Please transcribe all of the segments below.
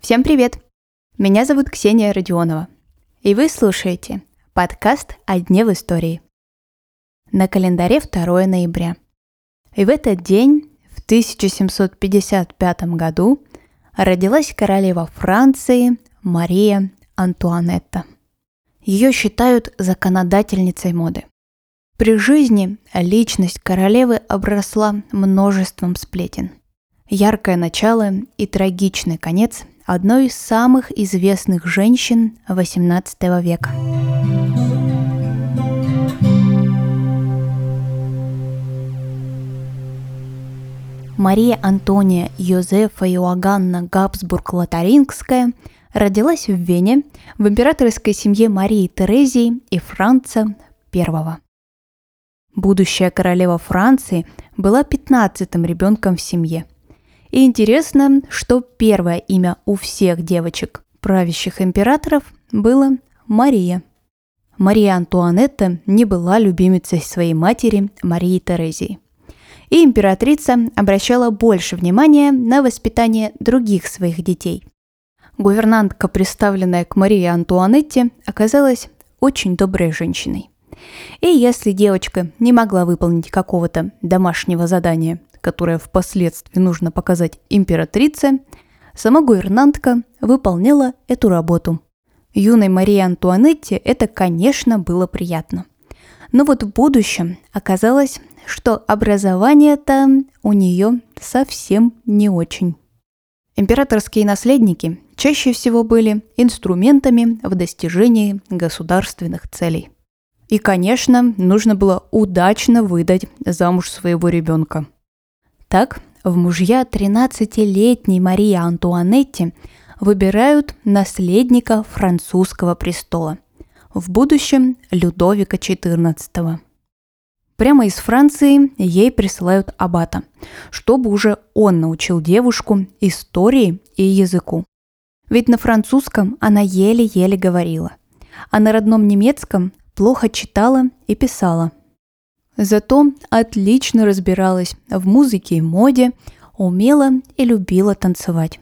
Всем привет! Меня зовут Ксения Родионова. И вы слушаете подкаст «О дне в истории». На календаре 2 ноября. И в этот день, в 1755 году, родилась королева Франции Мария Антуанетта. Ее считают законодательницей моды. При жизни личность королевы обросла множеством сплетен. Яркое начало и трагичный конец одной из самых известных женщин XVIII века. Мария Антония Йозефа Иоганна Габсбург-Лотарингская родилась в Вене в императорской семье Марии Терезии и Франца I. Будущая королева Франции была пятнадцатым ребенком в семье. И интересно, что первое имя у всех девочек правящих императоров было Мария. Мария Антуанетта не была любимицей своей матери Марии Терезии. И императрица обращала больше внимания на воспитание других своих детей. Гувернантка, представленная к Марии Антуанетте, оказалась очень доброй женщиной. И если девочка не могла выполнить какого-то домашнего задания, которое впоследствии нужно показать императрице, сама гувернантка выполняла эту работу. Юной Марии Антуанетте это, конечно, было приятно. Но вот в будущем оказалось, что образование-то у нее совсем не очень. Императорские наследники чаще всего были инструментами в достижении государственных целей. И, конечно, нужно было удачно выдать замуж своего ребенка. Так, в мужья 13-летней Марии Антуанетти выбирают наследника французского престола, в будущем Людовика XIV. Прямо из Франции ей присылают аббата, чтобы уже он научил девушку истории и языку. Ведь на французском она еле-еле говорила, а на родном немецком плохо читала и писала. Зато отлично разбиралась в музыке и моде, умела и любила танцевать.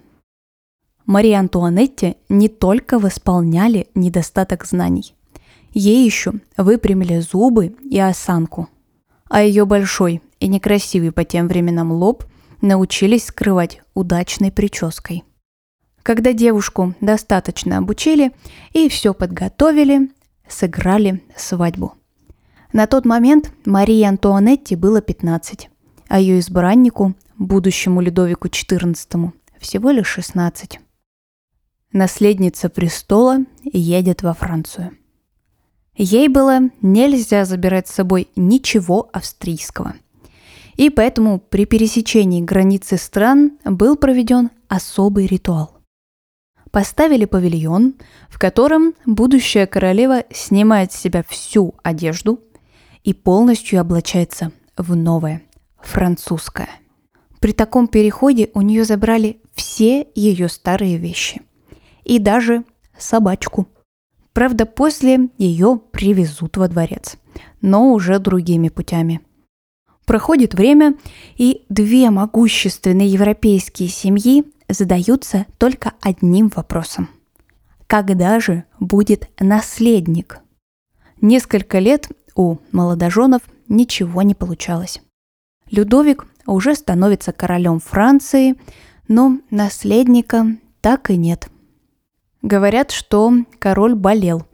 Марии Антуанетте не только восполняли недостаток знаний. Ей еще выпрямили зубы и осанку. А ее большой и некрасивый по тем временам лоб научились скрывать удачной прической. Когда девушку достаточно обучили и все подготовили, сыграли свадьбу. На тот момент Марии Антуанетти было 15, а ее избраннику, будущему Людовику XIV, всего лишь 16. Наследница престола едет во Францию. Ей было нельзя забирать с собой ничего австрийского. И поэтому при пересечении границы стран был проведен особый ритуал поставили павильон, в котором будущая королева снимает с себя всю одежду и полностью облачается в новое, французское. При таком переходе у нее забрали все ее старые вещи. И даже собачку. Правда, после ее привезут во дворец, но уже другими путями. Проходит время, и две могущественные европейские семьи задаются только одним вопросом. Когда же будет наследник? Несколько лет у молодоженов ничего не получалось. Людовик уже становится королем Франции, но наследника так и нет. Говорят, что король болел,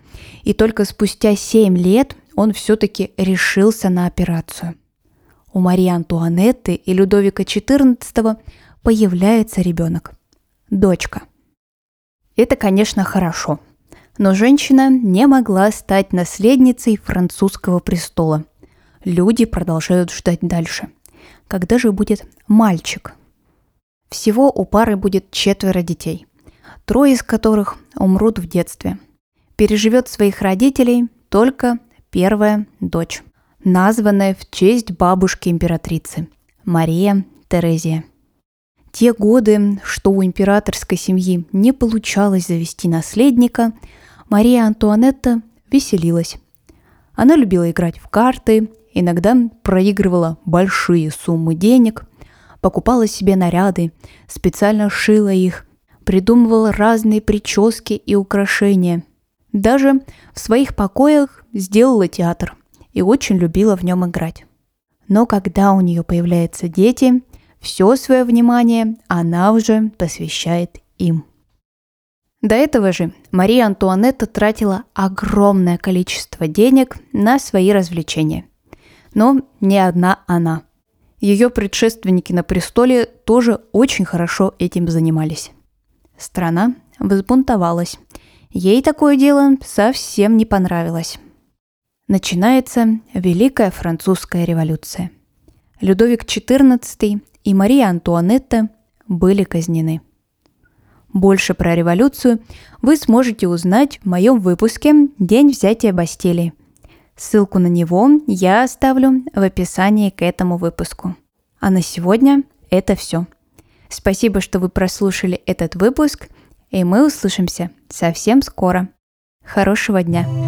и только спустя 7 лет он все-таки решился на операцию. У Марии Антуанетты и Людовика XIV появляется ребенок. Дочка. Это, конечно, хорошо. Но женщина не могла стать наследницей французского престола. Люди продолжают ждать дальше. Когда же будет мальчик? Всего у пары будет четверо детей, трое из которых умрут в детстве. Переживет своих родителей только первая дочь, названная в честь бабушки императрицы Мария Терезия те годы, что у императорской семьи не получалось завести наследника, Мария Антуанетта веселилась. Она любила играть в карты, иногда проигрывала большие суммы денег, покупала себе наряды, специально шила их, придумывала разные прически и украшения. Даже в своих покоях сделала театр и очень любила в нем играть. Но когда у нее появляются дети, все свое внимание она уже посвящает им. До этого же Мария Антуанетта тратила огромное количество денег на свои развлечения. Но не одна она. Ее предшественники на престоле тоже очень хорошо этим занимались. Страна взбунтовалась. Ей такое дело совсем не понравилось. Начинается Великая Французская революция. Людовик XIV и Мария Антуанетта были казнены – больше про революцию вы сможете узнать в моем выпуске «День взятия Бастилии». Ссылку на него я оставлю в описании к этому выпуску. А на сегодня это все. Спасибо, что вы прослушали этот выпуск, и мы услышимся совсем скоро. Хорошего дня!